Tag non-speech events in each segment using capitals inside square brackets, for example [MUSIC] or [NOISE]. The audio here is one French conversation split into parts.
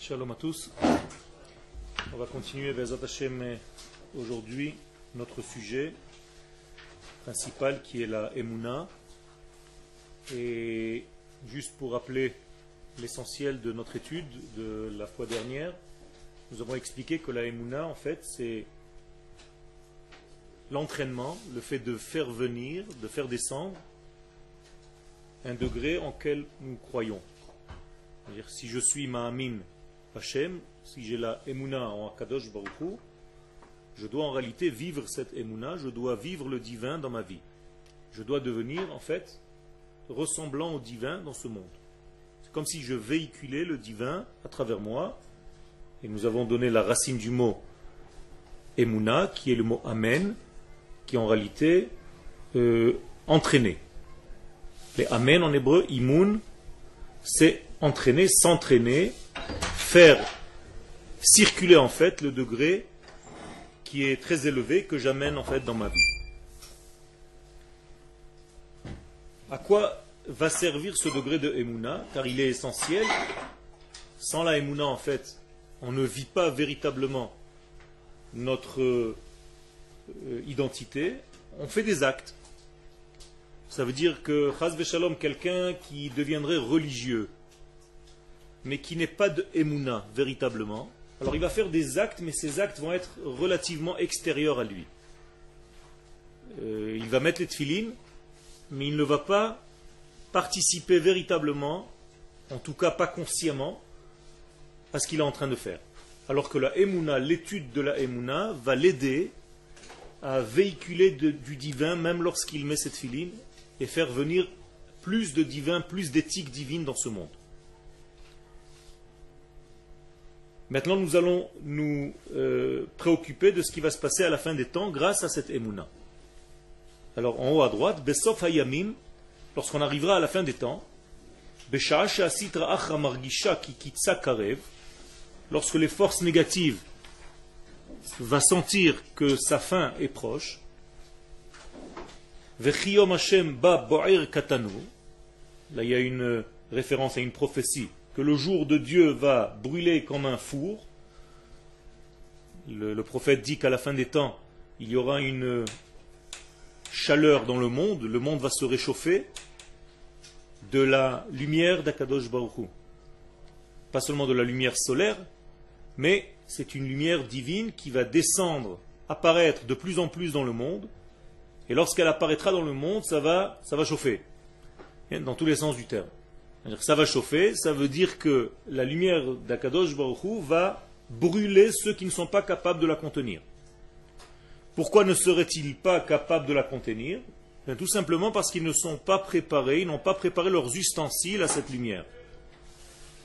Shalom à tous. On va continuer Bezat Hashem aujourd'hui notre sujet principal qui est la Emouna. Et juste pour rappeler l'essentiel de notre étude de la fois dernière, nous avons expliqué que la Emouna en fait c'est l'entraînement, le fait de faire venir, de faire descendre un degré en quel nous croyons. C'est-à-dire, si je suis Ma'amin Hashem, si j'ai la Emouna en Akadosh Baruch je dois en réalité vivre cette Emouna, je dois vivre le divin dans ma vie. Je dois devenir, en fait, ressemblant au divin dans ce monde. C'est comme si je véhiculais le divin à travers moi. Et nous avons donné la racine du mot Emouna, qui est le mot Amen, qui en réalité euh, entraîné. Les Amen en hébreu, Imun, c'est entraîner, s'entraîner, faire circuler en fait le degré qui est très élevé que j'amène en fait dans ma vie. À quoi va servir ce degré de Emouna? Car il est essentiel. Sans la Emouna, en fait, on ne vit pas véritablement notre euh, identité. On fait des actes. Ça veut dire que, Chaz Shalom, quelqu'un qui deviendrait religieux, mais qui n'est pas de Emouna véritablement, alors il va faire des actes, mais ces actes vont être relativement extérieurs à lui. Euh, il va mettre les tefilines, mais il ne va pas participer véritablement, en tout cas pas consciemment, à ce qu'il est en train de faire. Alors que la Emouna, l'étude de la Emouna, va l'aider à véhiculer du divin, même lorsqu'il met cette filine, et faire venir plus de divin, plus d'éthique divine dans ce monde. Maintenant, nous allons nous euh, préoccuper de ce qui va se passer à la fin des temps grâce à cette Emouna. Alors, en haut à droite, Besof Hayamim, lorsqu'on arrivera à la fin des temps, lorsque les forces négatives vont sentir que sa fin est proche, Là, il y a une référence à une prophétie que le jour de Dieu va brûler comme un four. Le, prophète dit qu'à la fin des temps, il y aura une chaleur dans le monde, le monde va se réchauffer de la lumière d'Akadosh Baruch Pas seulement de la lumière solaire, mais c'est une lumière divine qui va descendre, apparaître de plus en plus dans le monde, et lorsqu'elle apparaîtra dans le monde, ça va chauffer, dans tous les sens du terme. Ça va chauffer, ça veut dire que la lumière d'Akadosh Baruch va brûler ceux qui ne sont pas capables de la contenir. Pourquoi ne seraient-ils pas capables de la contenir? Tout simplement parce qu'ils ne sont pas préparés, ils n'ont pas préparé leurs ustensiles à cette lumière.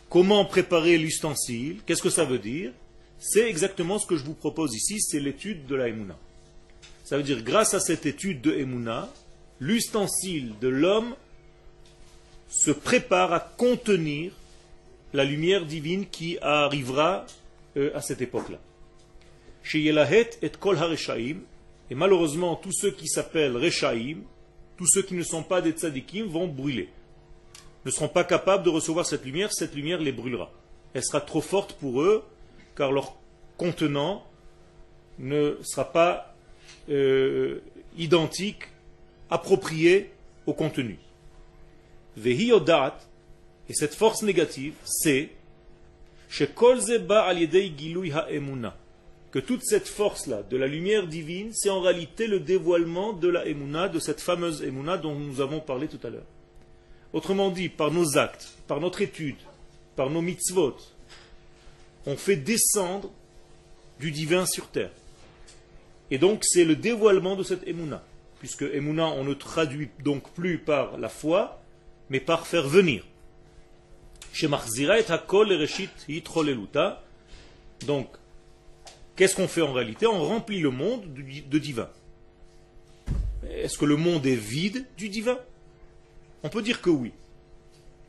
Comment préparer l'ustensile? Qu'est-ce que ça veut dire? C'est exactement ce que je vous propose ici, c'est l'étude de la Emouna. Ça veut dire, grâce à cette étude de Emouna, l'ustensile de l'homme se prépare à contenir la lumière divine qui arrivera euh, à cette époque-là. Chez Yelahet et Kol HaReshaim, et malheureusement tous ceux qui s'appellent Reshaim, tous ceux qui ne sont pas des tzadikim vont brûler. Ne seront pas capables de recevoir cette lumière, cette lumière les brûlera. Elle sera trop forte pour eux, car leur contenant ne sera pas euh, identique, approprié au contenu. Et cette force négative, c'est que toute cette force-là, de la lumière divine, c'est en réalité le dévoilement de la Emouna, de cette fameuse Emouna dont nous avons parlé tout à l'heure. Autrement dit, par nos actes, par notre étude, par nos mitzvot, on fait descendre du divin sur terre. Et donc c'est le dévoilement de cette Emouna. Puisque Emouna, on ne traduit donc plus par la foi, mais par faire venir. Donc, qu'est-ce qu'on fait en réalité? On remplit le monde de divin. Est-ce que le monde est vide du divin? On peut dire que oui.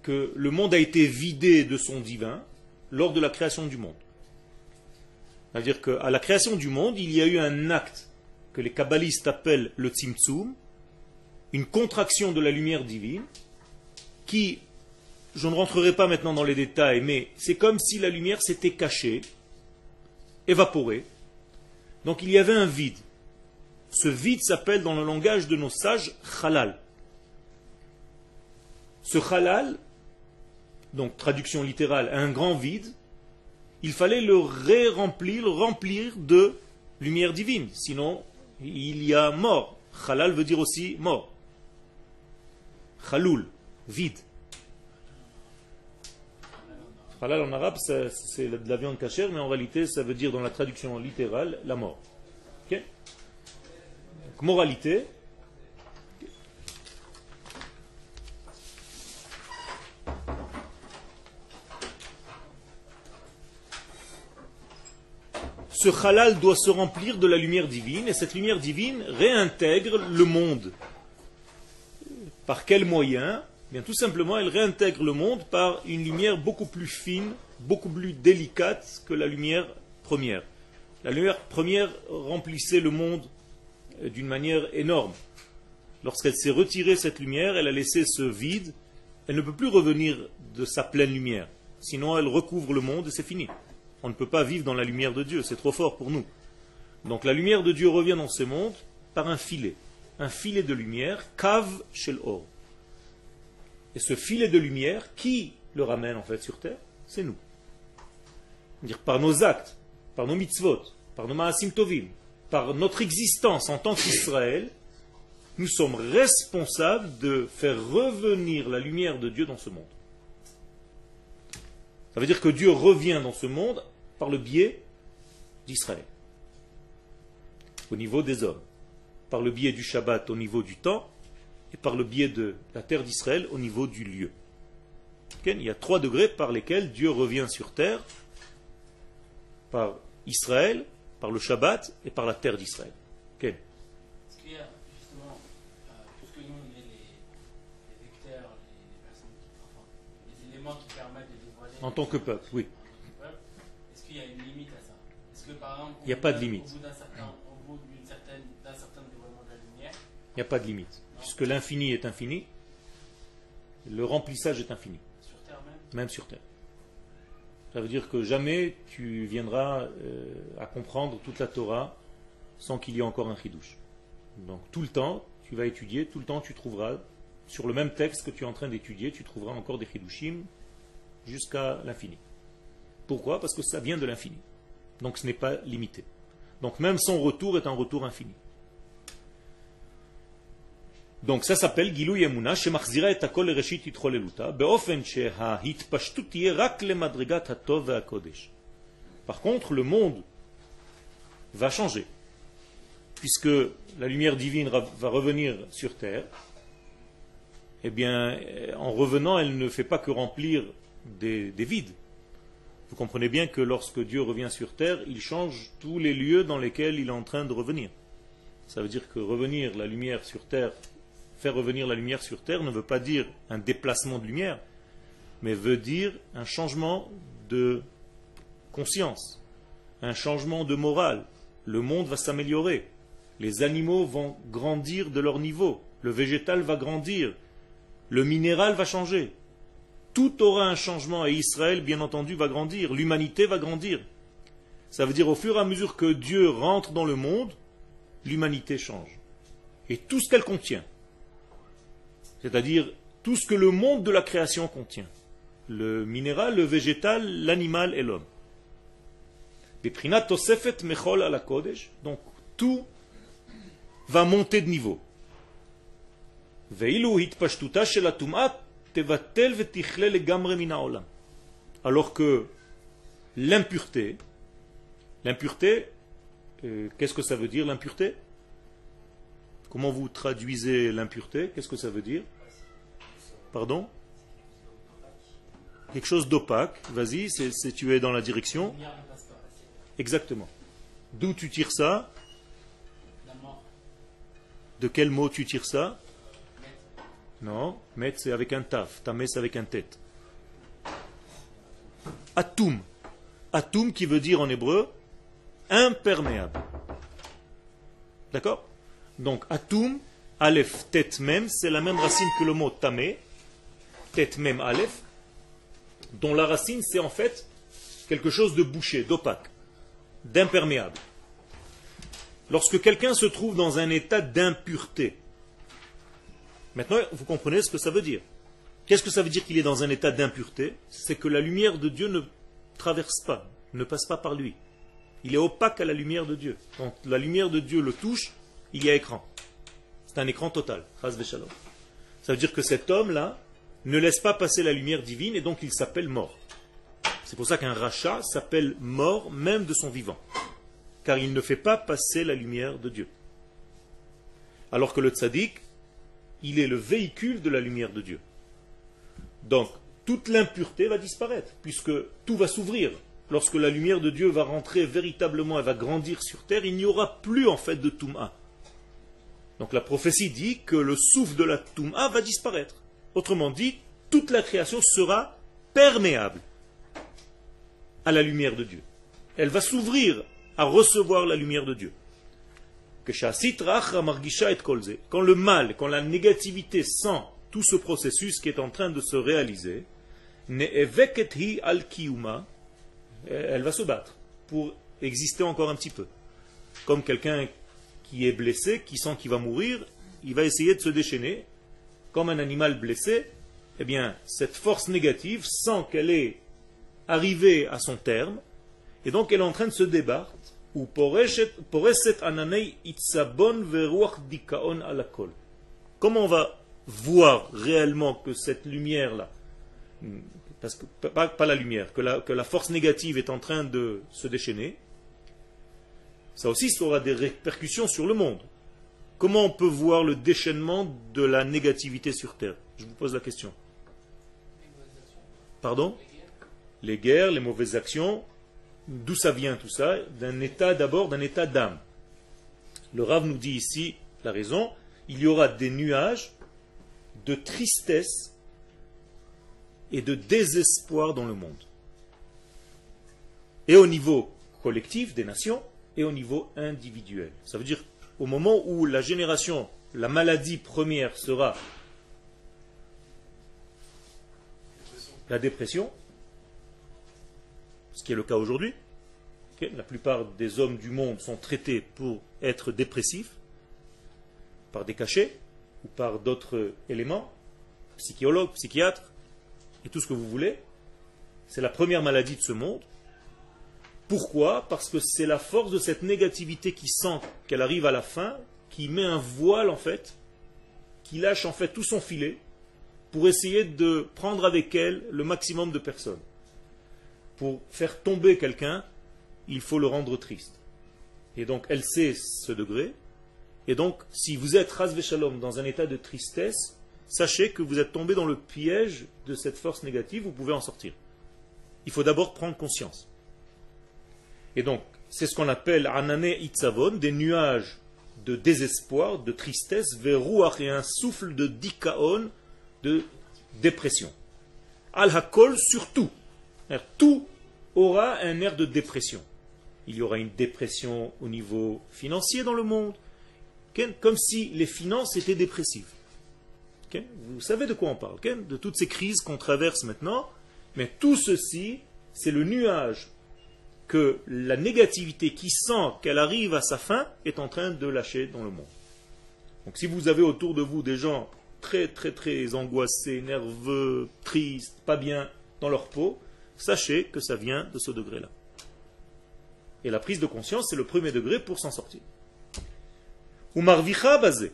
Que le monde a été vidé de son divin lors de la création du monde. C'est-à-dire qu'à la création du monde, il y a eu un acte que les kabbalistes appellent le tzimtzum, une contraction de la lumière divine, qui je ne rentrerai pas maintenant dans les détails, mais c'est comme si la lumière s'était cachée, évaporée. Donc il y avait un vide. Ce vide s'appelle dans le langage de nos sages halal. Ce halal, donc traduction littérale, un grand vide, il fallait le ré-remplir, le remplir de lumière divine. Sinon, il y a mort. Halal veut dire aussi mort. Khaloul, vide. Halal en arabe, c'est de la viande cachère, mais en réalité, ça veut dire dans la traduction littérale la mort. Moralité, ce halal doit se remplir de la lumière divine, et cette lumière divine réintègre le monde. Par quel moyen? Tout simplement, elle réintègre le monde par une lumière beaucoup plus fine, beaucoup plus délicate que la lumière première. La lumière première remplissait le monde euh, d'une manière énorme. Lorsqu'elle s'est retirée cette lumière, elle a laissé ce vide, elle ne peut plus revenir de sa pleine lumière. Sinon, elle recouvre le monde et c'est fini. On ne peut pas vivre dans la lumière de Dieu, c'est trop fort pour nous. Donc la lumière de Dieu revient dans ce monde par un filet. Un filet de lumière, cave shel or. Et ce filet de lumière, qui le ramène en fait sur terre C'est nous. Dire par nos actes, par nos mitzvot, par nos maasim tovim, par notre existence en tant qu'Israël, nous sommes responsables de faire revenir la lumière de Dieu dans ce monde. Ça veut dire que Dieu revient dans ce monde par le biais d'Israël, au niveau des hommes, par le biais du Shabbat au niveau du temps, et par le biais de la terre d'Israël au niveau du lieu. Il y a trois degrés par lesquels Dieu revient sur terre, par Israël, par le Shabbat et par la terre d'Israël. Est-ce qu'il y a justement, euh, puisque nous on est les, vecteurs, les, personnes qui, enfin, les éléments qui permettent de dévoiler. En tant que peuple, oui. Est-ce qu'il y a une limite à ça? Est-ce que par exemple, il n'y a pas de limite. Au bout d'un certain, certain dévoilement de la lumière, il n'y a pas de limite. Puisque l'infini est infini, le remplissage est infini. Sur terre même Même sur terre. Ça veut dire que jamais tu viendras euh, à comprendre toute la Torah sans qu'il y ait encore un chidouche. Donc tout le temps, tu vas étudier, tout le temps tu trouveras, sur le même texte que tu es en train d'étudier, tu trouveras encore des chidushim jusqu'à l'infini. Pourquoi? Parce que ça vient de l'infini. Donc ce n'est pas limité. Donc même son retour est un retour infini. Donc ça s'appelle Gilou Yamuna, שמחזירה את הכל לראשית התחוללותה, באופן שההתפשטות תהיה רק למדרגת הטוב והקודש. Par contre, le monde va changer, puisque la lumière divine va revenir sur terre, eh bien, en revenant, elle ne fait pas que remplir des, des vides. Vous comprenez bien que lorsque Dieu revient sur terre, il change tous les lieux dans lesquels il est en train de revenir. Ça veut dire que revenir la lumière sur terre faire revenir la lumière sur terre ne veut pas dire un déplacement de lumière, mais veut dire un changement de conscience, un changement de morale. Le monde va s'améliorer. Les animaux vont grandir de leur niveau. Le végétal va grandir. Le minéral va changer. Tout aura un changement et Israël, bien entendu, va grandir. L'humanité va grandir. Ça veut dire au fur et à mesure que Dieu rentre dans le monde, l'humanité change. Et tout ce qu'elle contient c'est-à-dire tout ce que le monde de la création contient. Le minéral, le végétal, l'animal et l'homme. Donc tout va monter de niveau. Alors que l'impureté, l'impureté, euh, qu'est-ce que ça veut dire l'impureté? Comment vous traduisez l'impureté? Qu'est-ce que ça veut dire? Pardon Quelque chose d'opaque. Vas-y, c'est tu es dans la direction. Exactement. D'où tu tires ça De quel mot tu tires ça Non, met c'est avec un taf, tamé c'est avec un tête. Atum. Atum qui veut dire en hébreu imperméable. D'accord? Donc, atum, aleph, tet mem, c'est la même racine que le mot tamé, tet mem aleph, dont la racine c'est en fait quelque chose de bouché, d'opaque, d'imperméable. Lorsque quelqu'un se trouve dans un état d'impureté, maintenant vous comprenez ce que ça veut dire. Qu'est-ce que ça veut dire qu'il est dans un état d'impureté? C'est que la lumière de Dieu ne traverse pas, ne passe pas par lui. Il est opaque à la lumière de Dieu. Quand la lumière de Dieu le touche, il y a écran. C'est un écran total. Ça veut dire que cet homme-là ne laisse pas passer la lumière divine et donc il s'appelle mort. C'est pour ça qu'un rachat s'appelle mort même de son vivant. Car il ne fait pas passer la lumière de Dieu. Alors que le tzaddik, il est le véhicule de la lumière de Dieu. Donc, toute l'impureté va disparaître, puisque tout va s'ouvrir. Lorsque la lumière de Dieu va rentrer véritablement, elle va grandir sur terre, il n'y aura plus en fait de Toum'a. Donc la prophétie dit que le souffle de la Toum'a va disparaître. Autrement dit, toute la création sera perméable à la lumière de Dieu. Elle va s'ouvrir à recevoir la lumière de Dieu. Quand le mal, quand la négativité sent tout ce processus qui est en train de se réaliser, elle va se battre pour exister encore un petit peu. Comme quelqu'un qui est blessé, qui sent qu'il va mourir, il va essayer de se déchaîner. Comme un animal blessé, eh bien, cette force négative sent qu'elle est arrivée à son terme, et donc elle est en train de se débattre. Ou Comment on va voir réellement que cette lumière-là, parce que pas, la lumière, que la, force négative est en train de se déchaîner, ça aussi aura des répercussions sur le monde. Comment on peut voir le déchaînement de la négativité sur Terre? Je vous pose la question. Pardon? Les guerres, les mauvaises actions, d'où ça vient tout ça? D'un état d'abord, d'un état d'âme. Le Rav nous dit ici la raison, il y aura des nuages de tristesse et de désespoir dans le monde. Et au niveau collectif des nations et au niveau individuel. Ça veut dire au moment où la génération, la maladie première sera la dépression, ce qui est le cas aujourd'hui, la plupart des hommes du monde sont traités pour être dépressifs par des cachets, ou par d'autres éléments, psychologues, psychiatres, et tout ce que vous voulez. C'est la première maladie de ce monde. Pourquoi Parce que c'est la force de cette négativité qui sent qu'elle arrive à la fin, qui met un voile en fait, qui lâche en fait tout son filet pour essayer de prendre avec elle le maximum de personnes. Pour faire tomber quelqu'un, il faut le rendre triste. Et donc elle sait ce degré, et donc, si vous êtes Shalom dans un état de tristesse, sachez que vous êtes tombé dans le piège de cette force négative, vous pouvez en sortir. Il faut d'abord prendre conscience. Et donc, c'est ce qu'on appelle Anane Itzavon, des nuages de désespoir, de tristesse, verouach et un souffle de dikaon, de dépression. Al-Hakol, surtout. Tout aura un air de dépression. Il y aura une dépression au niveau financier dans le monde, comme si les finances étaient dépressives. Vous savez de quoi on parle, de toutes ces crises qu'on traverse maintenant, mais tout ceci, c'est le nuage que la négativité qui sent qu'elle arrive à sa fin est en train de lâcher dans le monde. Donc si vous avez autour de vous des gens très très très angoissés, nerveux, tristes, pas bien dans leur peau, sachez que ça vient de ce degré-là. Et la prise de conscience, c'est le premier degré pour s'en sortir. Ou marvicha basé.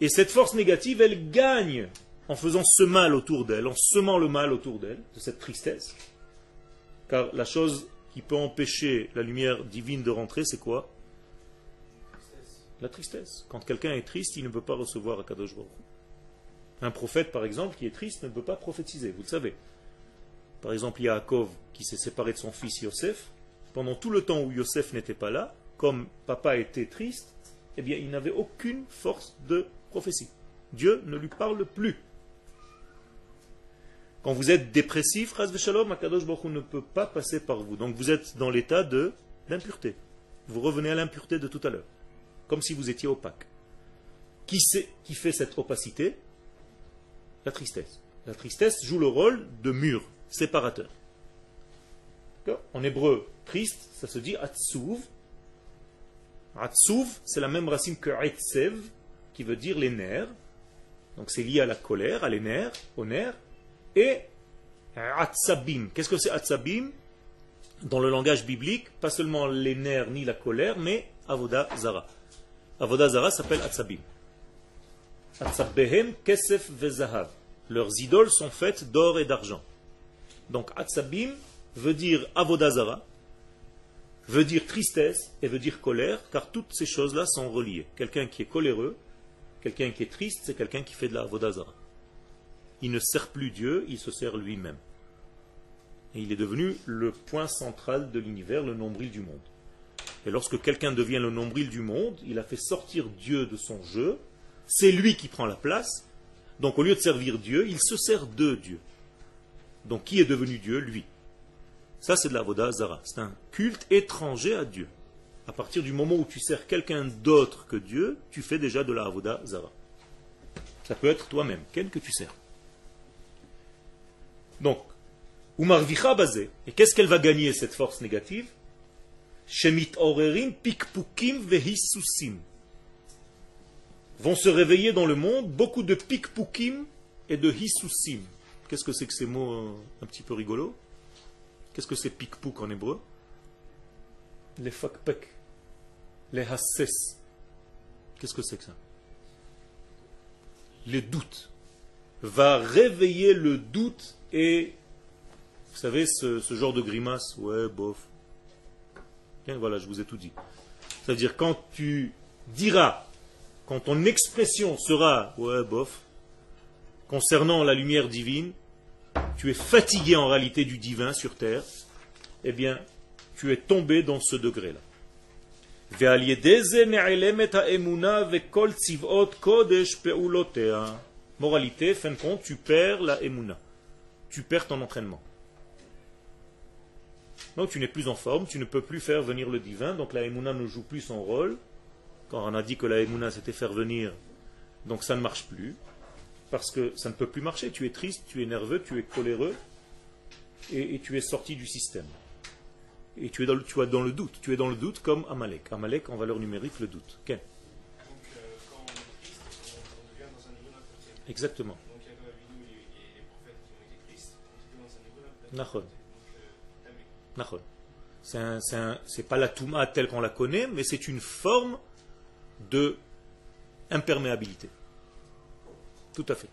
Et cette force négative, elle gagne en faisant ce mal autour d'elle, en semant le mal autour d'elle, de cette tristesse. Car la chose qui peut empêcher la lumière divine de rentrer, c'est quoi? La tristesse. Quand quelqu'un est triste, il ne peut pas recevoir à Kadosh Baruch. Un prophète, par exemple, qui est triste, ne peut pas prophétiser, vous le savez. Par exemple, Yaakov, qui s'est séparé de son fils Yosef, pendant tout le temps où Yosef n'était pas là, comme papa était triste, eh bien, il n'avait aucune force de prophétie. Dieu ne lui parle plus. Quand vous êtes dépressif, Akadosh Baruch ne peut pas passer par vous. Donc vous êtes dans l'état de d'impureté. Vous revenez à l'impureté de tout à l'heure. Comme si vous étiez opaque. Qui, qui fait cette opacité? La tristesse. La tristesse joue le rôle de mur, séparateur. En hébreu, triste, ça se dit Atsuv. Atsuv, c'est la même racine que Etsev, qui veut dire les nerfs. Donc c'est lié à la colère, à les nerfs, aux nerfs. Et Atsabim. Qu'est-ce que c'est Atsabim? Dans le langage biblique, pas seulement les nerfs ni la colère, mais Avoda Zara. Avoda Zara s'appelle Atsabim. Atsabehem Kesef Vezahav. Leurs idoles sont faites d'or et d'argent. Donc Atsabim veut dire Avodazara, veut dire tristesse et veut dire colère, car toutes ces choses-là sont reliées. Quelqu'un qui est coléreux, quelqu'un qui est triste, c'est quelqu'un qui fait de la Avodazara. Il ne sert plus Dieu, il se sert lui-même. Et il est devenu le point central de l'univers, le nombril du monde. Et lorsque quelqu'un devient le nombril du monde, il a fait sortir Dieu de son jeu, c'est lui qui prend la place, donc au lieu de servir Dieu, il se sert de Dieu. Donc qui est devenu Dieu? Lui. Ça c'est de la Voda Zara. C'est un culte étranger à Dieu. À partir du moment où tu sers quelqu'un d'autre que Dieu, tu fais déjà de la Avoda Zara. Ça peut être toi-même, quel que tu sers. Donc, Umarvicha basé. Et qu'est-ce qu'elle va gagner cette force négative? Shemit orerim pikpukim vehisusim vont se réveiller dans le monde beaucoup de pikpukim et de hisusim. Qu'est-ce que c'est que ces mots euh, un petit peu rigolos? Qu'est-ce que c'est pikpuk en hébreu? Les fakpek, les hasses. Qu'est-ce que c'est que ça? Les doutes. Va réveiller le doute et, vous savez, ce, genre de grimace, ouais, bof. Bien, voilà, je vous ai tout dit. C'est-à-dire, quand tu diras quand ton expression sera ouais bof concernant la lumière divine, tu es fatigué en réalité du divin sur terre, eh bien, tu es tombé dans ce degré-là. Moralité, fin de compte, tu perds la emuna. Tu perds ton entraînement. Donc tu n'es plus en forme, tu ne peux plus faire venir le divin, donc la emuna ne joue plus son rôle, quand on a dit que la Emouna c'était faire venir, donc ça ne marche plus, parce que ça ne peut plus marcher. Tu es triste, tu es nerveux, tu es coléreux, et, tu es sorti du système. Et tu es, dans le, tu es dans le doute. Tu es dans le doute comme Amalek. Amalek en valeur numérique, le doute. Donc, euh, C'est pas la Touma telle qu'on la connaît, mais c'est une forme de imperméabilité. Tout à fait.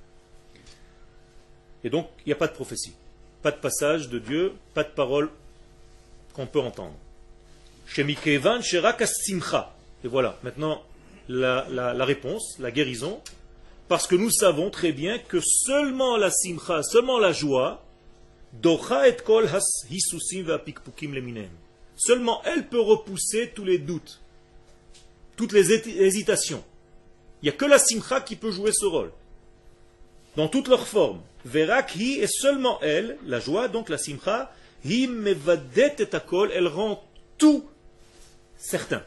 Et donc, il n'y a pas de prophétie. Pas de passage de Dieu, pas de parole qu'on peut entendre. Et voilà, maintenant la, la, réponse, la guérison, parce que nous savons très bien que seulement la simcha, seulement la joie, seulement elle peut repousser tous les doutes, toutes les hésitations. Il n'y a que la simcha qui peut jouer ce rôle. Dans toutes leurs formes. Verakhi est seulement elle, la joie, donc la simcha, hi et akol, elle rend tout certain.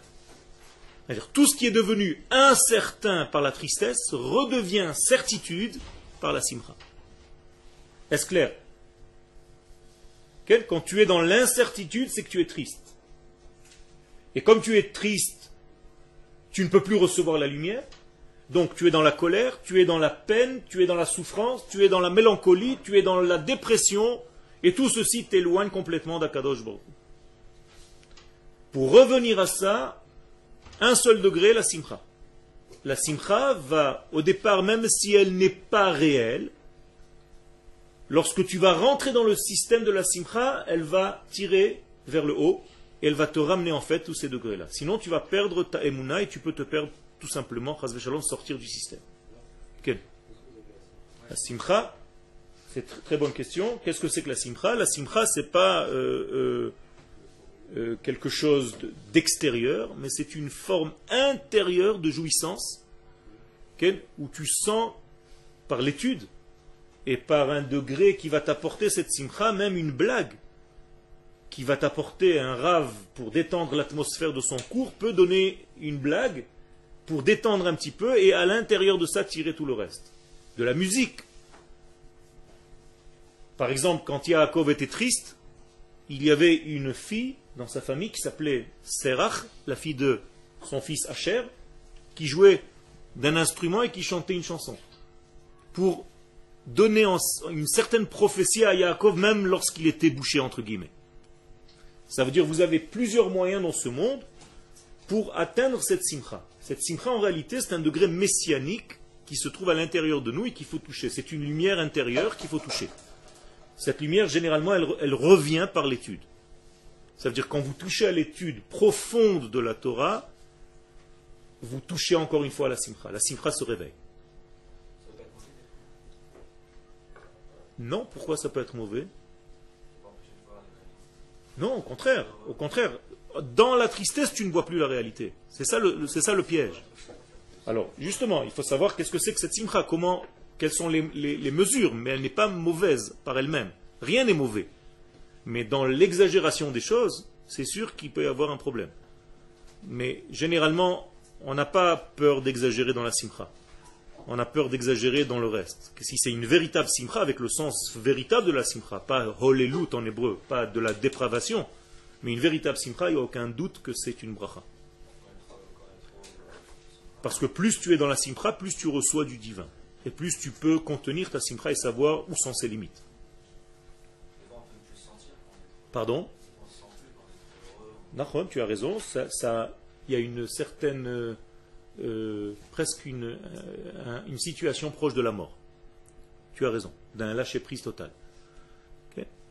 Tout ce qui est devenu incertain par la tristesse redevient certitude par la simcha. Est-ce clair? Quand tu es dans l'incertitude, c'est que tu es triste. Et comme tu es triste tu ne peux plus recevoir la lumière. Donc tu es dans la colère, tu es dans la peine, tu es dans la souffrance, tu es dans la mélancolie, tu es dans la dépression, et tout ceci t'éloigne complètement d'Akadosh Baruch. Pour revenir à ça, un seul degré, la simcha. La simcha va, au départ, même si elle n'est pas réelle, lorsque tu vas rentrer dans le système de la simcha, elle va tirer vers le haut, elle va te ramener en fait tous ces degrés-là. Sinon, tu vas perdre ta emuna et tu peux te perdre tout simplement, sortir du système. La simcha, c'est une très bonne question. Qu'est-ce que c'est que la simcha? La simcha, c'est pas euh, euh, euh, quelque chose d'extérieur, mais c'est une forme intérieure de jouissance où tu sens par l'étude et par un degré qui va t'apporter cette simcha, même une blague qui va t'apporter un rave pour détendre l'atmosphère de son cours peut donner une blague pour détendre un petit peu et à l'intérieur de ça tirer tout le reste. De la musique. Par exemple, quand Yaakov était triste, il y avait une fille dans sa famille qui s'appelait Serach, la fille de son fils Asher, qui jouait d'un instrument et qui chantait une chanson. Pour donner une certaine prophétie à Yaakov, même lorsqu'il était bouché, entre guillemets. Ça veut dire que vous avez plusieurs moyens dans ce monde pour atteindre cette simcha. Cette simcha, en réalité, c'est un degré messianique qui se trouve à l'intérieur de nous et qu'il faut toucher. C'est une lumière intérieure qu'il faut toucher. Cette lumière, généralement, elle, elle revient par l'étude. Ça veut dire quand vous touchez à l'étude profonde de la Torah, vous touchez encore une fois à la simcha. La simcha se réveille. Non, pourquoi ça peut être mauvais? Non, au contraire. Au contraire, dans la tristesse, tu ne vois plus la réalité. C'est ça le, piège. Alors, justement, il faut savoir qu'est-ce que c'est que cette simcha, comment, quelles sont les, les mesures, mais elle n'est pas mauvaise par elle-même. Rien n'est mauvais. Mais dans l'exagération des choses, c'est sûr qu'il peut y avoir un problème. Mais généralement, on n'a pas peur d'exagérer dans la simcha. On a peur d'exagérer dans le reste. Que si c'est une véritable simcha, avec le sens véritable de la simcha, pas holelut en hébreu, pas de la dépravation, mais une véritable simcha, il n'y a aucun doute que c'est une bracha. Parce que plus tu es dans la simcha, plus tu reçois du divin. Et plus tu peux contenir ta simcha et savoir où sont ses limites. Pardon? Tu as raison, ça, il y a une certaine, euh, presque une, euh, une, situation proche de la mort. Tu as raison, d'un lâcher-prise total.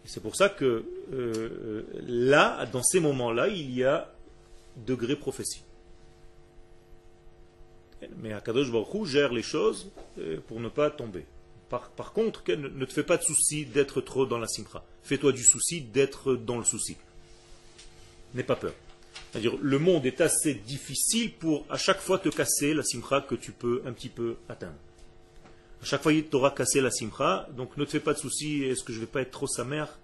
c'est pour ça que euh, là, dans ces moments-là, il y a degré prophétie. Mais Akadosh Baruch gère les choses pour ne pas tomber. Par, par contre, ne, te fais pas de souci d'être trop dans la simcha. Fais-toi du souci d'être dans le souci. N'aie pas peur. C'est-à-dire, le monde est assez difficile pour à chaque fois te casser la simcha que tu peux un petit peu atteindre. À chaque fois, il t'aura cassé la simcha, donc ne te fais pas de soucis, est-ce que je ne vais pas être trop sa mère?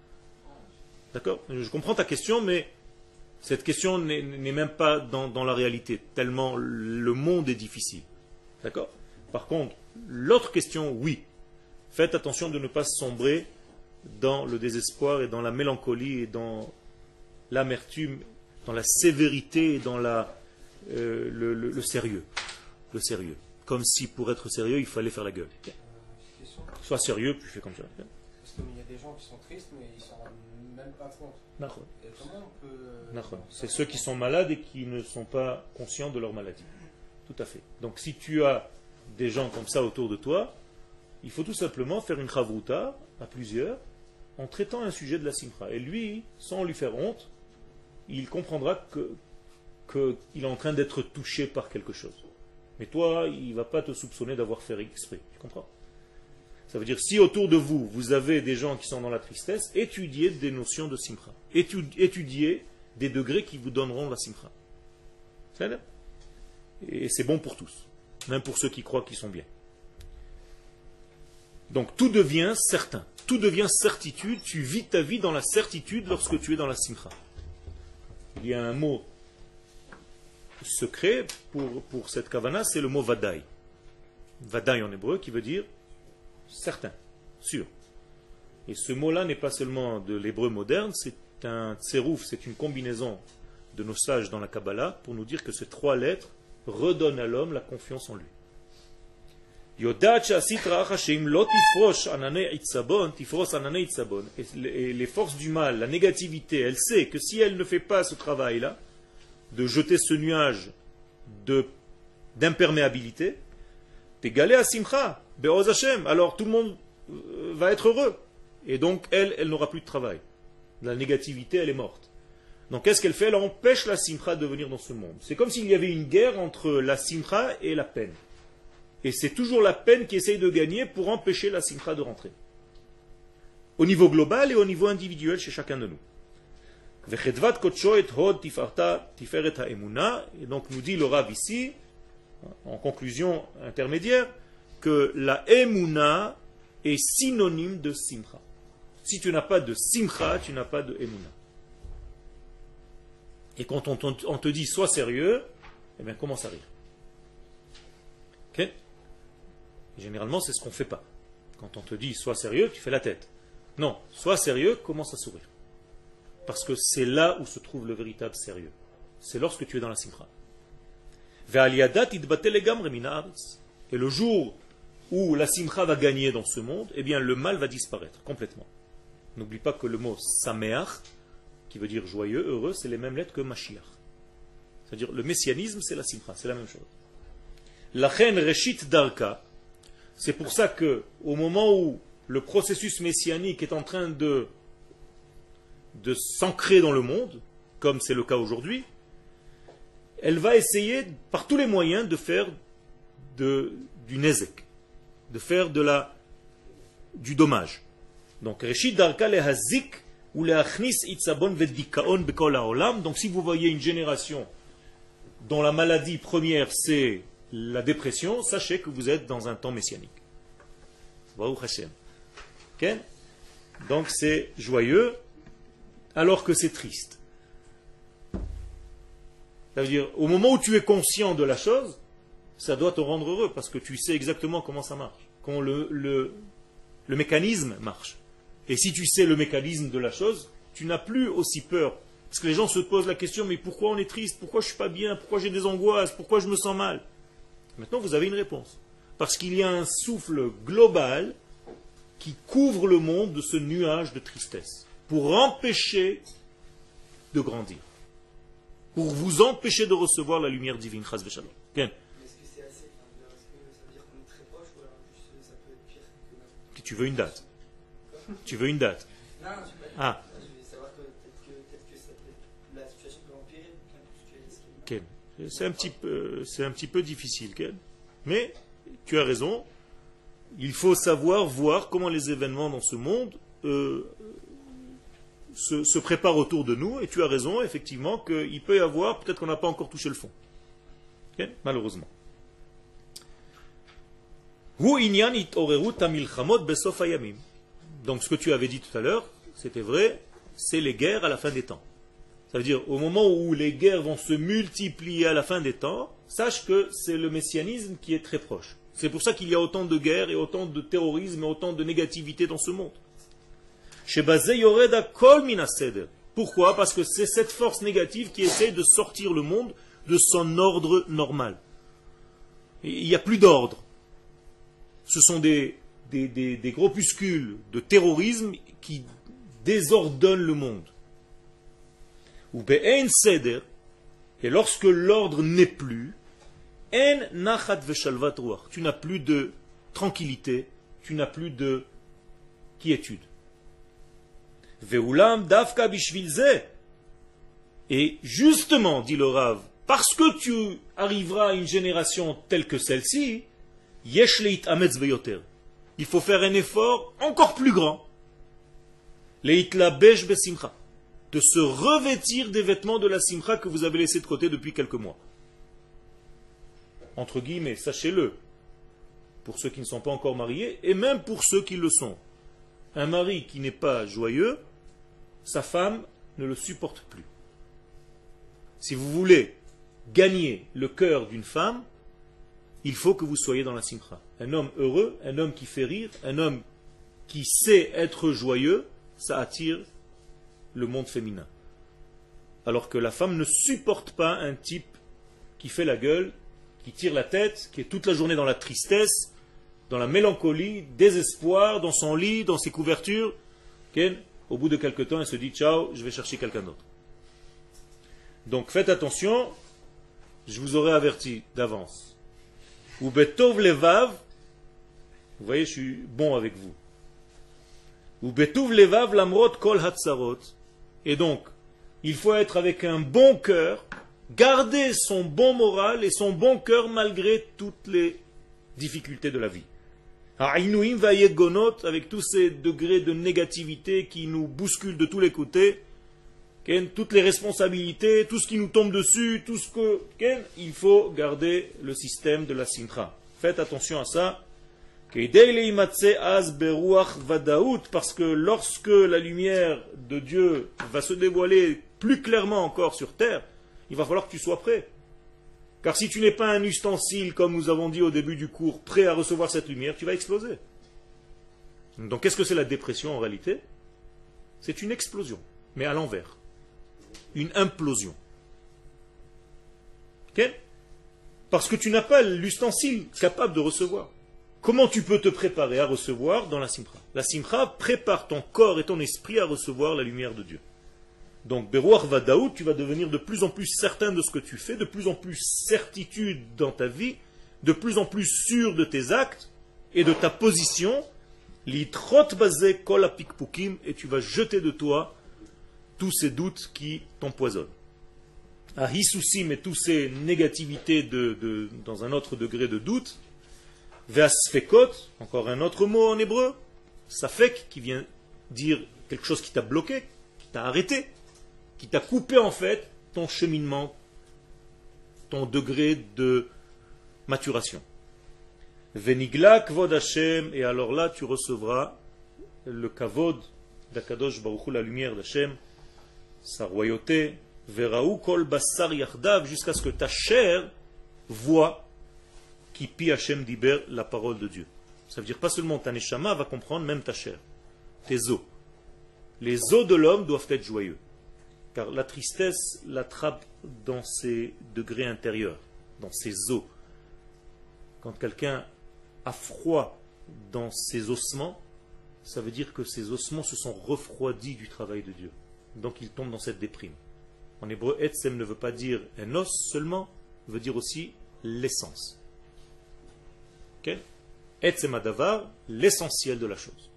D'accord? Je comprends ta question, mais cette question n'est même pas dans, dans, la réalité, tellement le monde est difficile. D'accord? Par contre, l'autre question, oui. Faites attention de ne pas sombrer dans le désespoir et dans la mélancolie et dans l'amertume dans la sévérité et dans la, euh, le, sérieux. Le sérieux. Comme si pour être sérieux, il fallait faire la gueule. Sois sérieux, puis fais comme ça. Parce qu'il y a des gens qui sont tristes, mais ils ne s'en rendent même pas compte. Euh, C'est ceux qui sont malades et qui ne sont pas conscients de leur maladie. Tout à fait. Donc si tu as des gens comme ça autour de toi, il faut tout simplement faire une chavruta à plusieurs en traitant un sujet de la simcha. Et lui, sans lui faire honte, il comprendra que qu'il est en train d'être touché par quelque chose. Mais toi, il ne va pas te soupçonner d'avoir fait exprès. Tu comprends? Ça veut dire, si autour de vous, vous avez des gens qui sont dans la tristesse, étudiez des notions de simcha. Étudiez des degrés qui vous donneront la simcha. Et c'est bon pour tous, même pour ceux qui croient qu'ils sont bien. Donc tout devient certain, tout devient certitude, tu vis ta vie dans la certitude lorsque tu es dans la simcha il y a un mot secret pour, cette kavana, c'est le mot vadaï. Vadaï en hébreu qui veut dire certain, sûr. Et ce mot-là n'est pas seulement de l'hébreu moderne, c'est un tserouf, c'est une combinaison de nos sages dans la Kabbalah pour nous dire que ces trois lettres redonnent à l'homme la confiance en lui. Et les forces du mal, la négativité, elle sait que si elle ne fait pas ce travail-là, de jeter ce nuage d'imperméabilité, galé à simcha, alors tout le monde euh, va être heureux. Et donc, elle, elle n'aura plus de travail. La négativité, elle est morte. Donc, qu'est-ce qu'elle fait? Elle empêche la simcha de venir dans ce monde. C'est comme s'il y avait une guerre entre la simcha et la peine. Et c'est toujours la peine qui essaye de gagner pour empêcher la simcha de rentrer. Au niveau global et au niveau individuel chez chacun de nous. Et donc nous dit le Rav ici, en conclusion intermédiaire, que la emuna est synonyme de simcha. Si tu n'as pas de simcha, tu n'as pas de emuna. Et quand on, te dit sois sérieux, eh bien commence à rire? Généralement, c'est ce qu'on ne fait pas. Quand on te dit sois sérieux, tu fais la tête. Non, sois sérieux, commence à sourire. Parce que c'est là où se trouve le véritable sérieux. C'est lorsque tu es dans la simcha. Et le jour où la simcha va gagner dans ce monde, eh bien le mal va disparaître complètement. N'oublie pas que le mot sameach, qui veut dire joyeux, heureux, c'est les mêmes lettres que Mashiach. C'est-à-dire le messianisme, c'est la simcha, c'est la même chose. La reine Reshit Darka, c'est pour ça que au moment où le processus messianique est en train de, s'ancrer dans le monde, comme c'est le cas aujourd'hui, elle va essayer par tous les moyens de faire du nezek, de faire du dommage. Donc, Reshit Darka le hazik ou le achnis itzabon vedikaon. Donc, si vous voyez une génération dont la maladie première c'est la dépression, sachez que vous êtes dans un temps messianique. Hashem. Donc c'est joyeux alors que c'est triste. Ça veut dire, au moment où tu es conscient de la chose, ça doit te rendre heureux parce que tu sais exactement comment ça marche, comment le, le, le mécanisme marche. Et si tu sais le mécanisme de la chose, tu n'as plus aussi peur. Parce que les gens se posent la question, mais pourquoi on est triste? Pourquoi je ne suis pas bien? Pourquoi j'ai des angoisses? Pourquoi je me sens mal? Maintenant, vous avez une réponse. Parce qu'il y a un souffle global qui couvre le monde de ce nuage de tristesse, pour empêcher de grandir, pour vous empêcher de recevoir la lumière divine. Est-ce que c'est assez Est-ce que ça veut dire qu'on est très proche ou alors juste ça peut être pire que... Tu veux une date Tu veux une date Ah. Je c'est un petit peu difficile, Ken. Mais tu as raison, il faut savoir voir comment les événements dans ce monde euh, se, préparent autour de nous, et tu as raison, effectivement, qu'il peut y avoir, peut-être qu'on n'a pas encore touché le fond. Malheureusement. Donc ce que tu avais dit tout à l'heure, c'était vrai, c'est les guerres à la fin des temps. Ça veut dire, au moment où les guerres vont se multiplier à la fin des temps, sache que c'est le messianisme qui est très proche. C'est pour ça qu'il y a autant de guerres et autant de terrorisme et autant de négativité dans ce monde. Pourquoi? Parce que c'est cette force négative qui essaie de sortir le monde de son ordre normal. Il n'y a plus d'ordre. Ce sont des, des, des, groupuscules de terrorisme qui désordonnent le monde. Et lorsque l'ordre n'est plus, en nachat Tu n'as plus de tranquillité, tu n'as plus de quiétude. Veulam bishvilze. Et justement, dit le Rav, parce que tu arriveras à une génération telle que celle-ci, yesh ametz Il faut faire un effort encore plus grand. Leit besimcha. De se revêtir des vêtements de la simcha que vous avez laissés de côté depuis quelques mois entre guillemets, sachez-le, pour ceux qui ne sont pas encore mariés, et même pour ceux qui le sont. Un mari qui n'est pas joyeux, sa femme ne le supporte plus. Si vous voulez gagner le cœur d'une femme, il faut que vous soyez dans la simcha. Un homme heureux, un homme qui fait rire, un homme qui sait être joyeux, ça attire le monde féminin. Alors que la femme ne supporte pas un type qui fait la gueule, qui tire la tête, qui est toute la journée dans la tristesse, dans la mélancolie, désespoir, dans son lit, dans ses couvertures. Au bout de quelque temps, elle se dit Ciao, je vais chercher quelqu'un d'autre. Donc faites attention, je vous aurais averti d'avance. Ou betov vous voyez, je suis bon avec vous. Ou betov lamrot kol. Et donc, il faut être avec un bon cœur garder son bon moral et son bon cœur malgré toutes les difficultés de la vie. avec tous ces degrés de négativité qui nous bousculent de tous les côtés, toutes les responsabilités, tout ce qui nous tombe dessus, tout ce que... il faut garder le système de la simcha. Faites attention à ça. Parce que lorsque la lumière de Dieu va se dévoiler plus clairement encore sur terre, il va falloir que tu sois prêt. Car si tu n'es pas un ustensile, comme nous avons dit au début du cours, prêt à recevoir cette lumière, tu vas exploser. Donc qu'est-ce que c'est la dépression en réalité? C'est une explosion, mais à l'envers. Une implosion. Parce que tu n'as pas l'ustensile capable de recevoir. Comment tu peux te préparer à recevoir dans la simcha? La simcha prépare ton corps et ton esprit à recevoir la lumière de Dieu. Donc, Berouach Vadaout, tu vas devenir de plus en plus certain de ce que tu fais, de plus en plus certitude dans ta vie, de plus en plus sûr de tes actes et de ta position. Et tu vas jeter de toi tous ces doutes qui t'empoisonnent. Ahisousim et toutes ces négativités de, dans un autre degré de doute, Veasfekot, encore un autre mot en hébreu, Safek, qui vient dire quelque chose qui t'a bloqué, qui t'a arrêté, qui t'a coupé en fait ton cheminement, ton degré de maturation. Venigla kvod Hashem, et alors là tu recevras le kavod d'Akadosh Baruch la lumière d'Hashem, sa royauté, veraou kol basar jusqu'à ce que ta chair voit qui pi Hashem diber la parole de Dieu. Ça veut dire pas seulement ta neshama va comprendre, même ta chair, tes os. Les os de l'homme doivent être joyeux, car la tristesse l'attrape dans ses degrés intérieurs, dans ses os. Quand quelqu'un a froid dans ses ossements, ça veut dire que ses ossements se sont refroidis du travail de Dieu. Donc il tombe dans cette déprime. En hébreu, etzem ne veut pas dire un os seulement, veut dire aussi l'essence. Et c'est l'essentiel de la chose.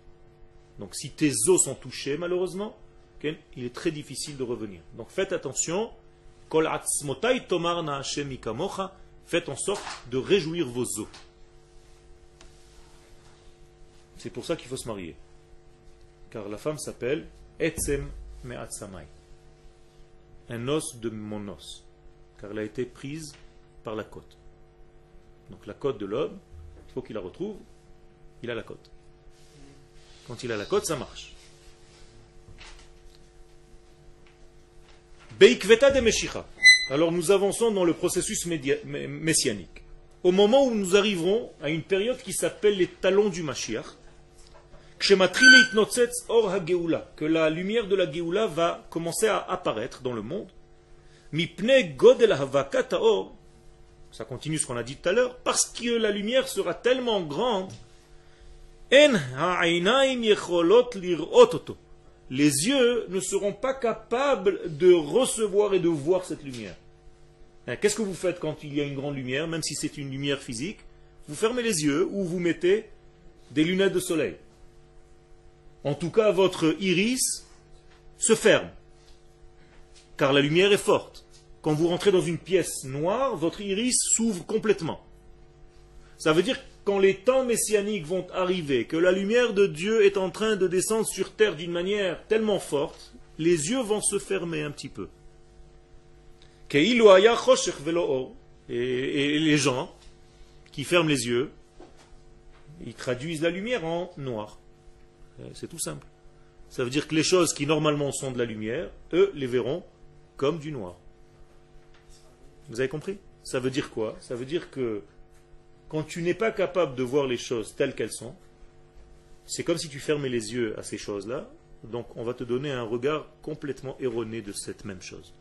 Donc si tes os sont touchés, malheureusement, il est très difficile de revenir. Donc faites attention. Faites en sorte de réjouir vos os. C'est pour ça qu'il faut se marier. Car la femme s'appelle Etzem Me'atsamai. Un os de mon os. Car elle a été prise par la côte. Donc la côte de l'homme, faut qu'il la retrouve, il a la cote. Quand il a la cote, ça marche. Beikveta de. Alors nous avançons dans le processus messianique. Au moment où nous arriverons à une période qui s'appelle les talons du Mashiach, que la lumière de la Geoula va commencer à apparaître dans le monde. Ça continue ce qu'on a dit tout à l'heure, parce que la lumière sera tellement grande, les yeux ne seront pas capables de recevoir et de voir cette lumière. Hein, qu'est-ce que vous faites quand il y a une grande lumière, même si c'est une lumière physique? Vous fermez les yeux ou vous mettez des lunettes de soleil. En tout cas, votre iris se ferme, car la lumière est forte. Quand vous rentrez dans une pièce noire, votre iris s'ouvre complètement. Ça veut dire que quand les temps messianiques vont arriver, que la lumière de Dieu est en train de descendre sur terre d'une manière tellement forte, les yeux vont se fermer un petit peu. Et, les gens qui ferment les yeux, ils traduisent la lumière en noir. C'est tout simple. Ça veut dire que les choses qui normalement sont de la lumière, eux les verront comme du noir. Vous avez compris? Ça veut dire quoi? Ça veut dire que quand tu n'es pas capable de voir les choses telles qu'elles sont, c'est comme si tu fermais les yeux à ces choses-là, donc on va te donner un regard complètement erroné de cette même chose.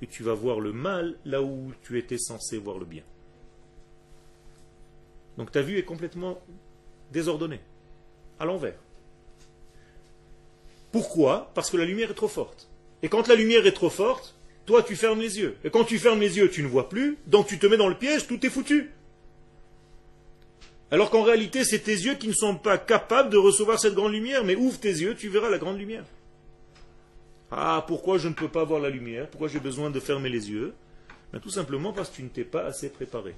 Et tu vas voir le mal là où tu étais censé voir le bien. Donc ta vue est complètement désordonnée, à l'envers. Pourquoi? Parce que la lumière est trop forte. Et quand la lumière est trop forte, toi, tu fermes les yeux. Et quand tu fermes les yeux, tu ne vois plus. Donc tu te mets dans le piège, tout est foutu. Alors qu'en réalité, c'est tes yeux qui ne sont pas capables de recevoir cette grande lumière. Mais ouvre tes yeux, tu verras la grande lumière. Ah, pourquoi je ne peux pas voir la lumière? Pourquoi j'ai besoin de fermer les yeux? Ben, Tout simplement parce que tu ne t'es pas assez préparé.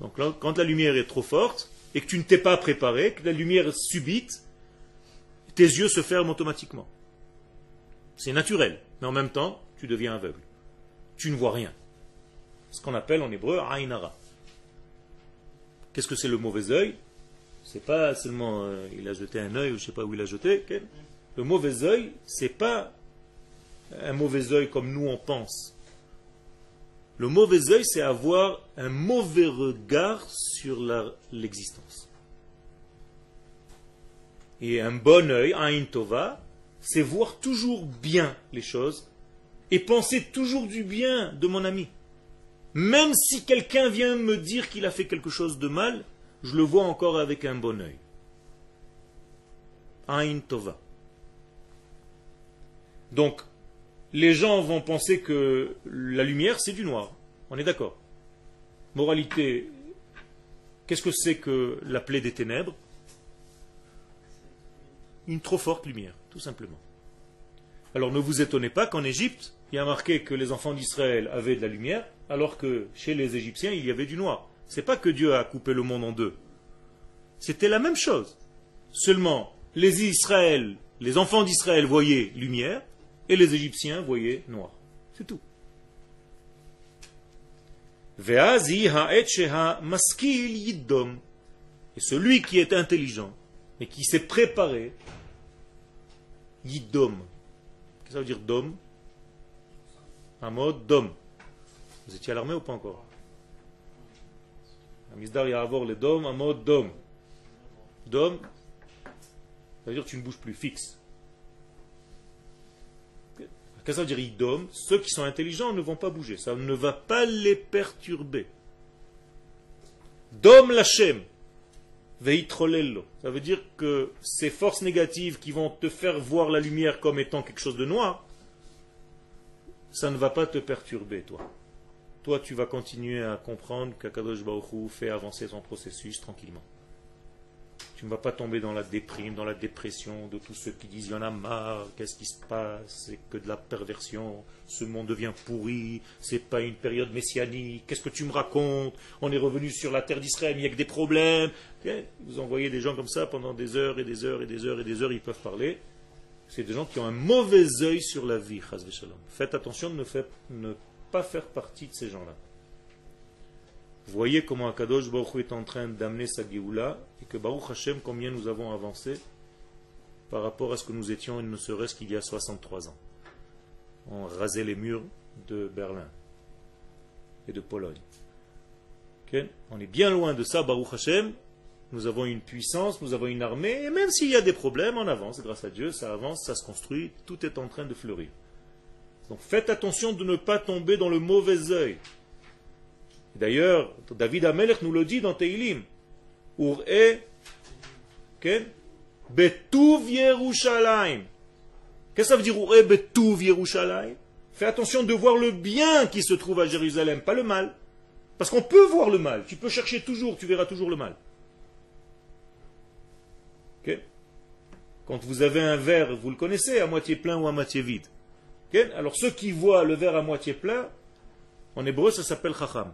Donc quand la lumière est trop forte, et que tu ne t'es pas préparé, que la lumière est subite, tes yeux se ferment automatiquement. C'est naturel, mais en même temps, tu deviens aveugle tu ne vois rien. Ce qu'on appelle en hébreu Ainara. Qu'est-ce que c'est le mauvais œil? C'est pas seulement euh, il a jeté un œil ou je sais pas où il a jeté. Le mauvais œil, c'est pas un mauvais œil comme nous on pense. Le mauvais œil, c'est avoir un mauvais regard sur l'existence. Et un bon œil, un tova, c'est voir toujours bien les choses et penser toujours du bien de mon ami. Même si quelqu'un vient me dire qu'il a fait quelque chose de mal, je le vois encore avec un bon œil. Ain Tova. Donc, les gens vont penser que la lumière, c'est du noir. On est d'accord. Moralité, qu'est-ce que c'est que la plaie des ténèbres? Une trop forte lumière, tout simplement. Alors ne vous étonnez pas qu'en Égypte, il y a marqué que les enfants d'Israël avaient de la lumière, alors que chez les Égyptiens, il y avait du noir. C'est pas que Dieu a coupé le monde en deux. C'était la même chose. Seulement, les Israël, les enfants d'Israël voyaient lumière, et les Égyptiens voyaient noir. C'est tout. Et celui qui est intelligent et qui s'est préparé, Yiddom. Qu'est-ce que ça veut dire dom Un mode dom. Vous étiez à l'armée ou pas encore? Amisdar avoir le dom, un mode dom. Dom, ça veut dire tu ne bouges plus, fixe. Qu'est-ce que ça veut dire idom Ceux qui sont intelligents ne vont pas bouger. Ça ne va pas les perturber. Dom lachem. Ça veut dire que ces forces négatives qui vont te faire voir la lumière comme étant quelque chose de noir, ça ne va pas te perturber, toi. Toi, tu vas continuer à comprendre qu'Akadosh Baruch fait avancer son processus tranquillement. Tu ne vas pas tomber dans la déprime, dans la dépression de tous ceux qui disent il y en a marre, qu'est-ce qui se passe, c'est que de la perversion, ce monde devient pourri, c'est pas une période messianique, qu'est-ce que tu me racontes, on est revenu sur la terre d'Israël, il n'y a que des problèmes. Vous envoyez des gens comme ça pendant des heures et des heures et des heures et des heures, ils peuvent parler. C'est des gens qui ont un mauvais œil sur la vie, Faites attention de ne pas faire partie de ces gens-là. Voyez comment Akadosh Baruch est en train d'amener sa Géoula et que Baruch Hashem, combien nous avons avancé par rapport à ce que nous étions, il ne serait-ce qu'il y a 63 ans. On rasait les murs de Berlin et de Pologne. On est bien loin de ça, Baruch Hashem. Nous avons une puissance, nous avons une armée, et même s'il y a des problèmes, on avance, grâce à Dieu, ça avance, ça se construit, tout est en train de fleurir. Donc faites attention de ne pas tomber dans le mauvais œil. D'ailleurs, David Amelech nous le dit dans Teilim. Ur-e, Betuv Yerushalayim. Qu'est-ce que ça veut dire Ur-e Betuv Yerushalayim? Fais attention de voir le bien qui se trouve à Jérusalem, pas le mal. Parce qu'on peut voir le mal. Tu peux chercher toujours, tu verras toujours le mal. Quand vous avez un verre, vous le connaissez, à moitié plein ou à moitié vide. Alors ceux qui voient le verre à moitié plein, en hébreu ça s'appelle chacham.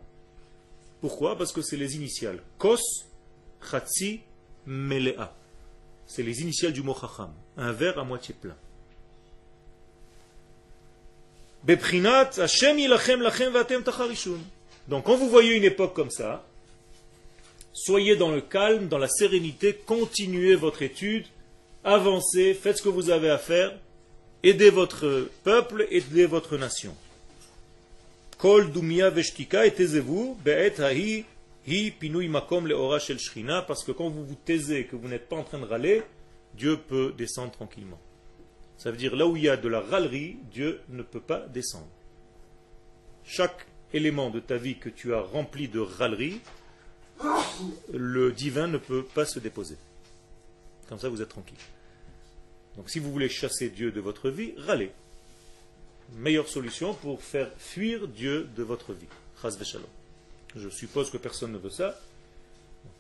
Pourquoi? Parce que c'est les initiales. Kos, Chatsi, Melea. C'est les initiales du mot Chacham. Un verre à moitié plein. Beprinat, Hashem ilachem lachem vatem tacharishun. Donc quand vous voyez une époque comme ça, soyez dans le calme, dans la sérénité, continuez votre étude, avancez, faites ce que vous avez à faire, aidez votre peuple, aidez votre nation. Kol dumia veshtika et taisez-vous, hahi, hi pinui makom le ora shel shrina, parce que quand vous vous taisez, que vous n'êtes pas en train de râler, Dieu peut descendre tranquillement. Ça veut dire là où il y a de la râlerie, Dieu ne peut pas descendre. Chaque élément de ta vie que tu as rempli de râlerie, le divin ne peut pas se déposer. Comme ça, vous êtes tranquille. Donc si vous voulez chasser Dieu de votre vie, râlez meilleure solution pour faire fuir Dieu de votre vie. Je suppose que personne ne veut ça.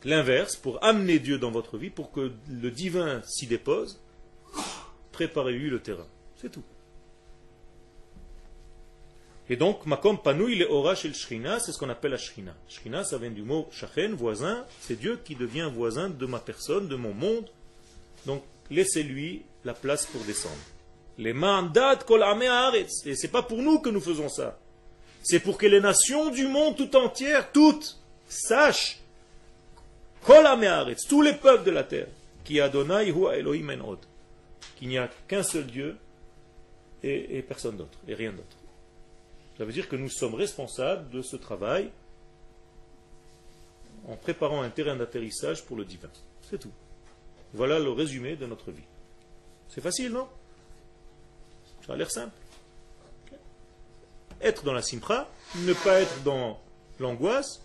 L'inverse, pour amener Dieu dans votre vie, pour que le divin s'y dépose, préparez-lui le terrain. C'est tout. Et donc, makom il le ora shel shrina, c'est ce qu'on appelle la shrina. Shrina, ça vient du mot shachen, voisin. C'est Dieu qui devient voisin de ma personne, de mon monde. Donc, laissez-lui la place pour descendre. Les mandats kol haaretz. Et c'est pas pour nous que nous faisons ça. C'est pour que les nations du monde tout entière, toutes, sachent, kol tous les peuples de la terre, qui Adonai hu Elohim enod, qu'il n'y a qu'un seul Dieu et, et personne d'autre, et rien d'autre. Ça veut dire que nous sommes responsables de ce travail en préparant un terrain d'atterrissage pour le divin. C'est tout. Voilà le résumé de notre vie. C'est facile, non? Ça a l'air simple. Être dans la simcha, ne pas être dans l'angoisse,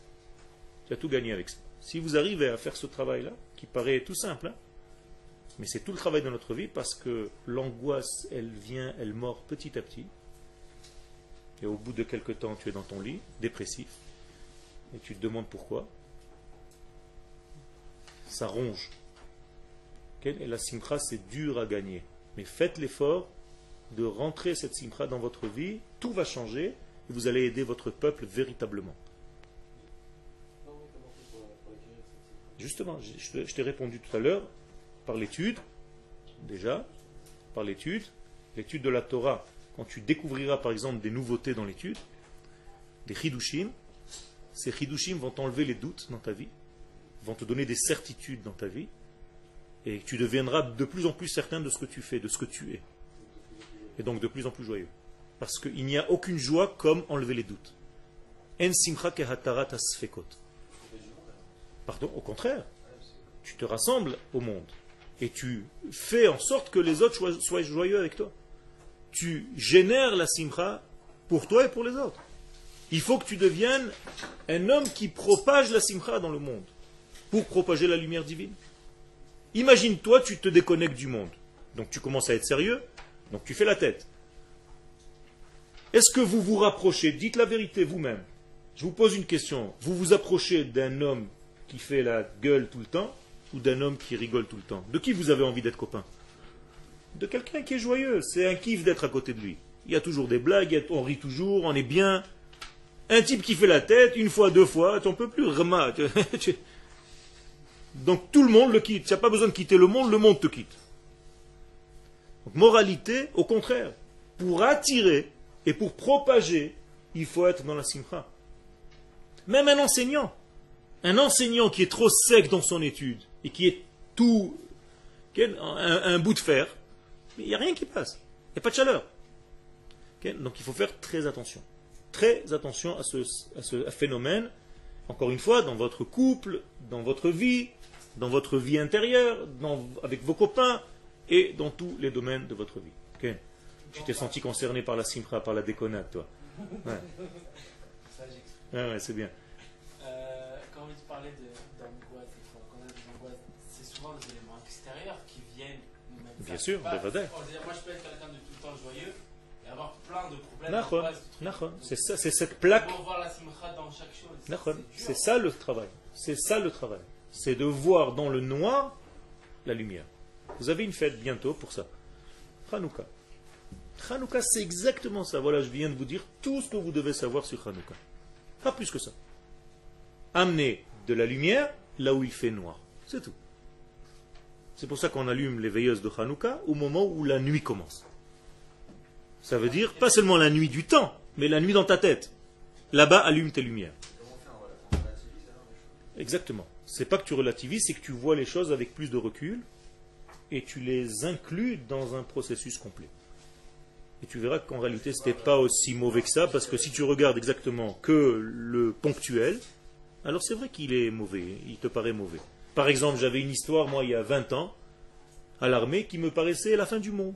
tu as tout gagné avec ça. Si vous arrivez à faire ce travail-là, qui paraît tout simple, hein, mais c'est tout le travail de notre vie parce que l'angoisse, elle vient, elle mord petit à petit. Et au bout de quelque temps, tu es dans ton lit, dépressif, et tu te demandes pourquoi. Ça ronge. Et la simcha, c'est dur à gagner. Mais faites l'effort de rentrer cette simcha dans votre vie, tout va changer, et vous allez aider votre peuple véritablement. Justement, je t'ai répondu tout à l'heure par l'étude, déjà, par l'étude, l'étude de la Torah, quand tu découvriras par exemple des nouveautés dans l'étude, des chidushim, ces chidushim vont t'enlever les doutes dans ta vie, vont te donner des certitudes dans ta vie, et tu deviendras de plus en plus certain de ce que tu fais, de ce que tu es. Et donc de plus en plus joyeux. Parce qu'il n'y a aucune joie comme enlever les doutes. En simcha Pardon, au contraire. Tu te rassembles au monde et tu fais en sorte que les autres soient joyeux avec toi. Tu génères la simcha pour toi et pour les autres. Il faut que tu deviennes un homme qui propage la simcha dans le monde pour propager la lumière divine. Imagine-toi, tu te déconnectes du monde. Donc tu commences à être sérieux, donc tu fais la tête. Est-ce que vous vous rapprochez Dites la vérité vous-même. Je vous pose une question. Vous vous approchez d'un homme qui fait la gueule tout le temps ou d'un homme qui rigole tout le temps? De qui vous avez envie d'être copain? De quelqu'un qui est joyeux. C'est un kiff d'être à côté de lui. Il y a toujours des blagues, on rit toujours, on est bien. Un type qui fait la tête, une fois, deux fois, tu n'en peux plus. [LAUGHS] Donc tout le monde le quitte. Tu n'as pas besoin de quitter le monde, le monde te quitte. Moralité, au contraire, pour attirer et pour propager, il faut être dans la simcha. Même un enseignant, un enseignant qui est trop sec dans son étude et qui est tout un, bout de fer, il n'y a rien qui passe. Il n'y a pas de chaleur. Donc il faut faire très attention. Très attention à ce phénomène. Encore une fois, dans votre couple, dans votre vie, dans votre vie intérieure, avec vos copains et dans tous les domaines de votre vie. Tu t'es senti concerné par la simra, par la déconnade, toi. Ouais. ouais, c'est bien. Euh, quand vous parlez d'angoisse, quand on a des angoisses, c'est souvent des éléments extérieurs qui viennent nous mettre Bien sûr, pas, Moi, je peux être quelqu'un de tout le temps joyeux et avoir plein de problèmes. C'est ça, c'est cette plaque. voir la simra dans chaque chose. C'est ça le travail. C'est ça le travail c'est de voir dans le noir la lumière. Vous avez une fête bientôt pour ça. Hanouka. Hanouka, c'est exactement ça. Voilà, je viens de vous dire tout ce que vous devez savoir sur Hanouka. Pas plus que ça. Amener de la lumière là où il fait noir. C'est tout. C'est pour ça qu'on allume les veilleuses de Hanouka au moment où la nuit commence. Ça veut dire pas seulement la nuit du temps, mais la nuit dans ta tête. Là-bas, allume tes lumières. Exactement c'est pas que tu relativises, c'est que tu vois les choses avec plus de recul et tu les inclus dans un processus complet. Et tu verras qu'en réalité, ce n'était pas aussi mauvais que ça, parce que si tu regardes exactement que le ponctuel, alors c'est vrai qu'il est mauvais, il te paraît mauvais. Par exemple, j'avais une histoire, moi, il y a 20 ans, à l'armée, qui me paraissait la fin du monde.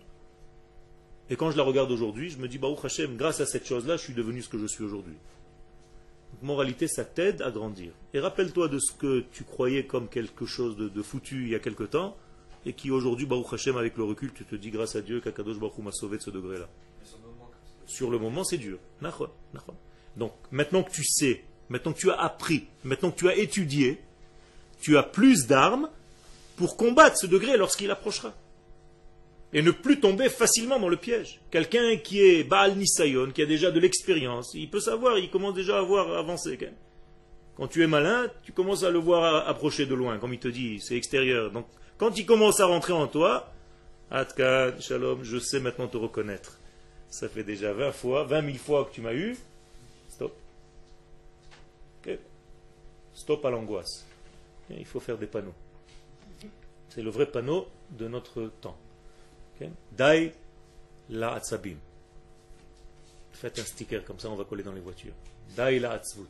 Et quand je la regarde aujourd'hui, je me dis, bah, Hashem, grâce à cette chose-là, je suis devenu ce que je suis aujourd'hui moralité, ça t'aide à grandir. Et rappelle-toi de ce que tu croyais comme quelque chose de, foutu il y a quelque temps, et qui aujourd'hui, Baruch Hashem, avec le recul, tu te dis grâce à Dieu qu'Akadosh Baruch m'a sauvé de ce degré-là. Sur le moment, c'est dur. Donc, maintenant que tu sais, maintenant que tu as appris, maintenant que tu as étudié, tu as plus d'armes pour combattre ce degré lorsqu'il approchera et ne plus tomber facilement dans le piège. Quelqu'un qui est Baal Nisayon, qui a déjà de l'expérience, il peut savoir, il commence déjà à voir avancer. Quand tu es malin, tu commences à le voir approcher de loin, comme il te dit, c'est extérieur. Donc, quand il commence à rentrer en toi, Atkan, Shalom, je sais maintenant te reconnaître. Ça fait déjà 20 fois, 20 000 fois que tu m'as eu. Stop. Stop à l'angoisse. Il faut faire des panneaux. C'est le vrai panneau de notre temps. Dai la atzabim. Faites un sticker comme ça, on va coller dans les voitures. Dai la atzvut.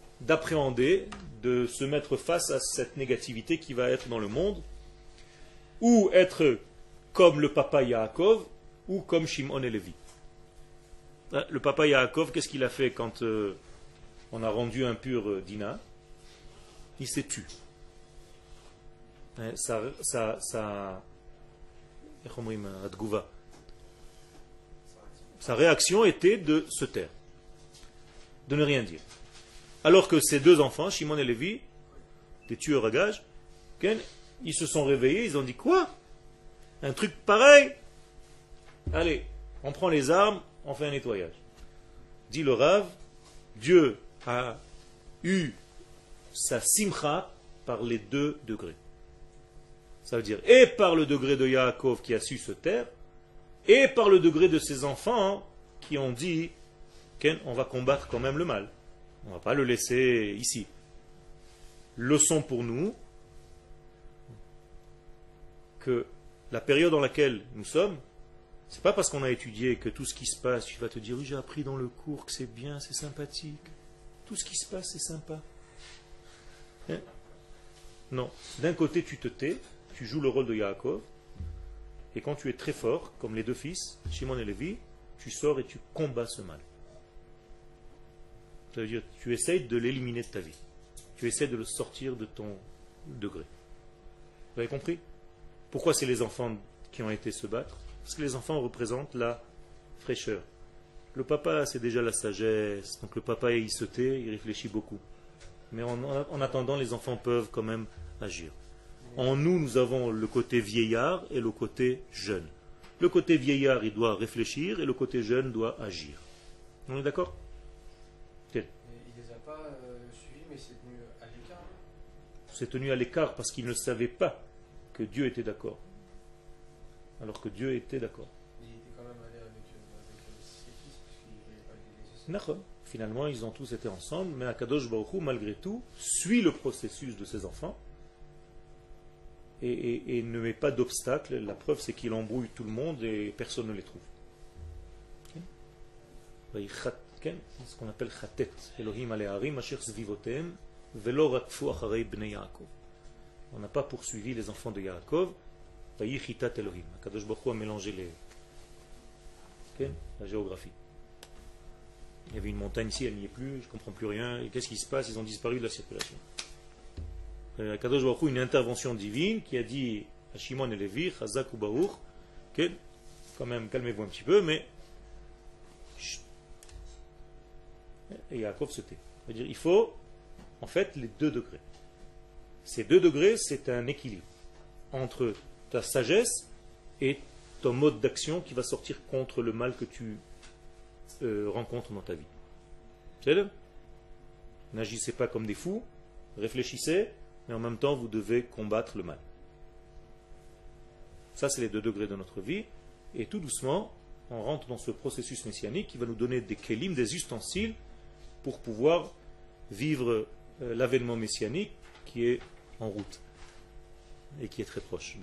d'appréhender, de, se mettre face à cette négativité qui va être dans le monde, ou être comme le papa Yaakov, ou comme Shimon et Lévi. Euh, le papa Yaakov, qu'est-ce qu'il a fait quand euh, on a rendu impur euh, Dina? Il s'est tué. Sa, sa réaction était de se taire, de ne rien dire. Alors que ses deux enfants, Shimon et Lévi, des tueurs à gages, ils se sont réveillés, ils ont dit quoi? Un truc pareil? Allez, on prend les armes, on fait un nettoyage. Dit le Rav, Dieu a eu sa simcha par les deux degrés. Ça veut dire et par le degré de Yaakov qui a su se taire, et par le degré de ses enfants qui ont dit on va combattre quand même le mal. On ne va pas le laisser ici. Leçon pour nous que la période dans laquelle nous sommes, c'est pas parce qu'on a étudié que tout ce qui se passe, tu vas te dire oui j'ai appris dans le cours que c'est bien, c'est sympathique. Tout ce qui se passe c'est sympa. Hein? non. D'un côté tu te tais, tu joues le rôle de Yaakov, et quand tu es très fort, comme les deux fils, Shimon et Lévi, tu sors et tu combats ce mal. Tu essayes de l'éliminer de ta vie. Tu essaies de le sortir de ton degré. Vous avez compris? Pourquoi c'est les enfants qui ont été se battre? Parce que les enfants représentent la fraîcheur. Le papa, c'est déjà la sagesse. Donc le papa, il se tait, il réfléchit beaucoup. Mais en, attendant, les enfants peuvent quand même agir. En nous, nous avons le côté vieillard et le côté jeune. Le côté vieillard, il doit réfléchir et le côté jeune doit agir. On est d'accord Il ne les a pas euh, suivis, mais c'est tenu à l'écart. C'est tenu à l'écart parce qu'il ne savait pas que Dieu était d'accord alors que Dieu était d'accord. Il était quand même allé avec, ses fils, puisqu'il ne voulait pas les laisser Finalement, ils ont tous été ensemble, mais Akadosh Baruch malgré tout, suit le processus de ses enfants et, ne met pas d'obstacle. La preuve, c'est qu'il embrouille tout le monde et personne ne les trouve. ce qu'on appelle. Elohim asher On n'a pas poursuivi les enfants de Yaakov. Kadosh Baruch a mélangé les, la géographie. Il y avait une montagne ici, elle n'y est plus, je ne comprends plus rien. Qu'est-ce qui se passe? Ils ont disparu de la circulation. Euh, Kadosh Baruch une intervention divine qui a dit à Shimon et Lévi, Chazak ou quand même, calmez-vous un petit peu, mais. Et Yaakov se tait. il faut, en fait, les deux degrés. Ces deux degrés, c'est un équilibre entre ta sagesse et ton mode d'action qui va sortir contre le mal que tu euh, rencontres dans ta vie. C'est N'agissez pas comme des fous, réfléchissez, mais en même temps vous devez combattre le mal. Ça, c'est les deux degrés de notre vie. Et tout doucement, on rentre dans ce processus messianique qui va nous donner des kélim, des ustensiles, pour pouvoir vivre l'avènement messianique qui est en route et qui est très proche.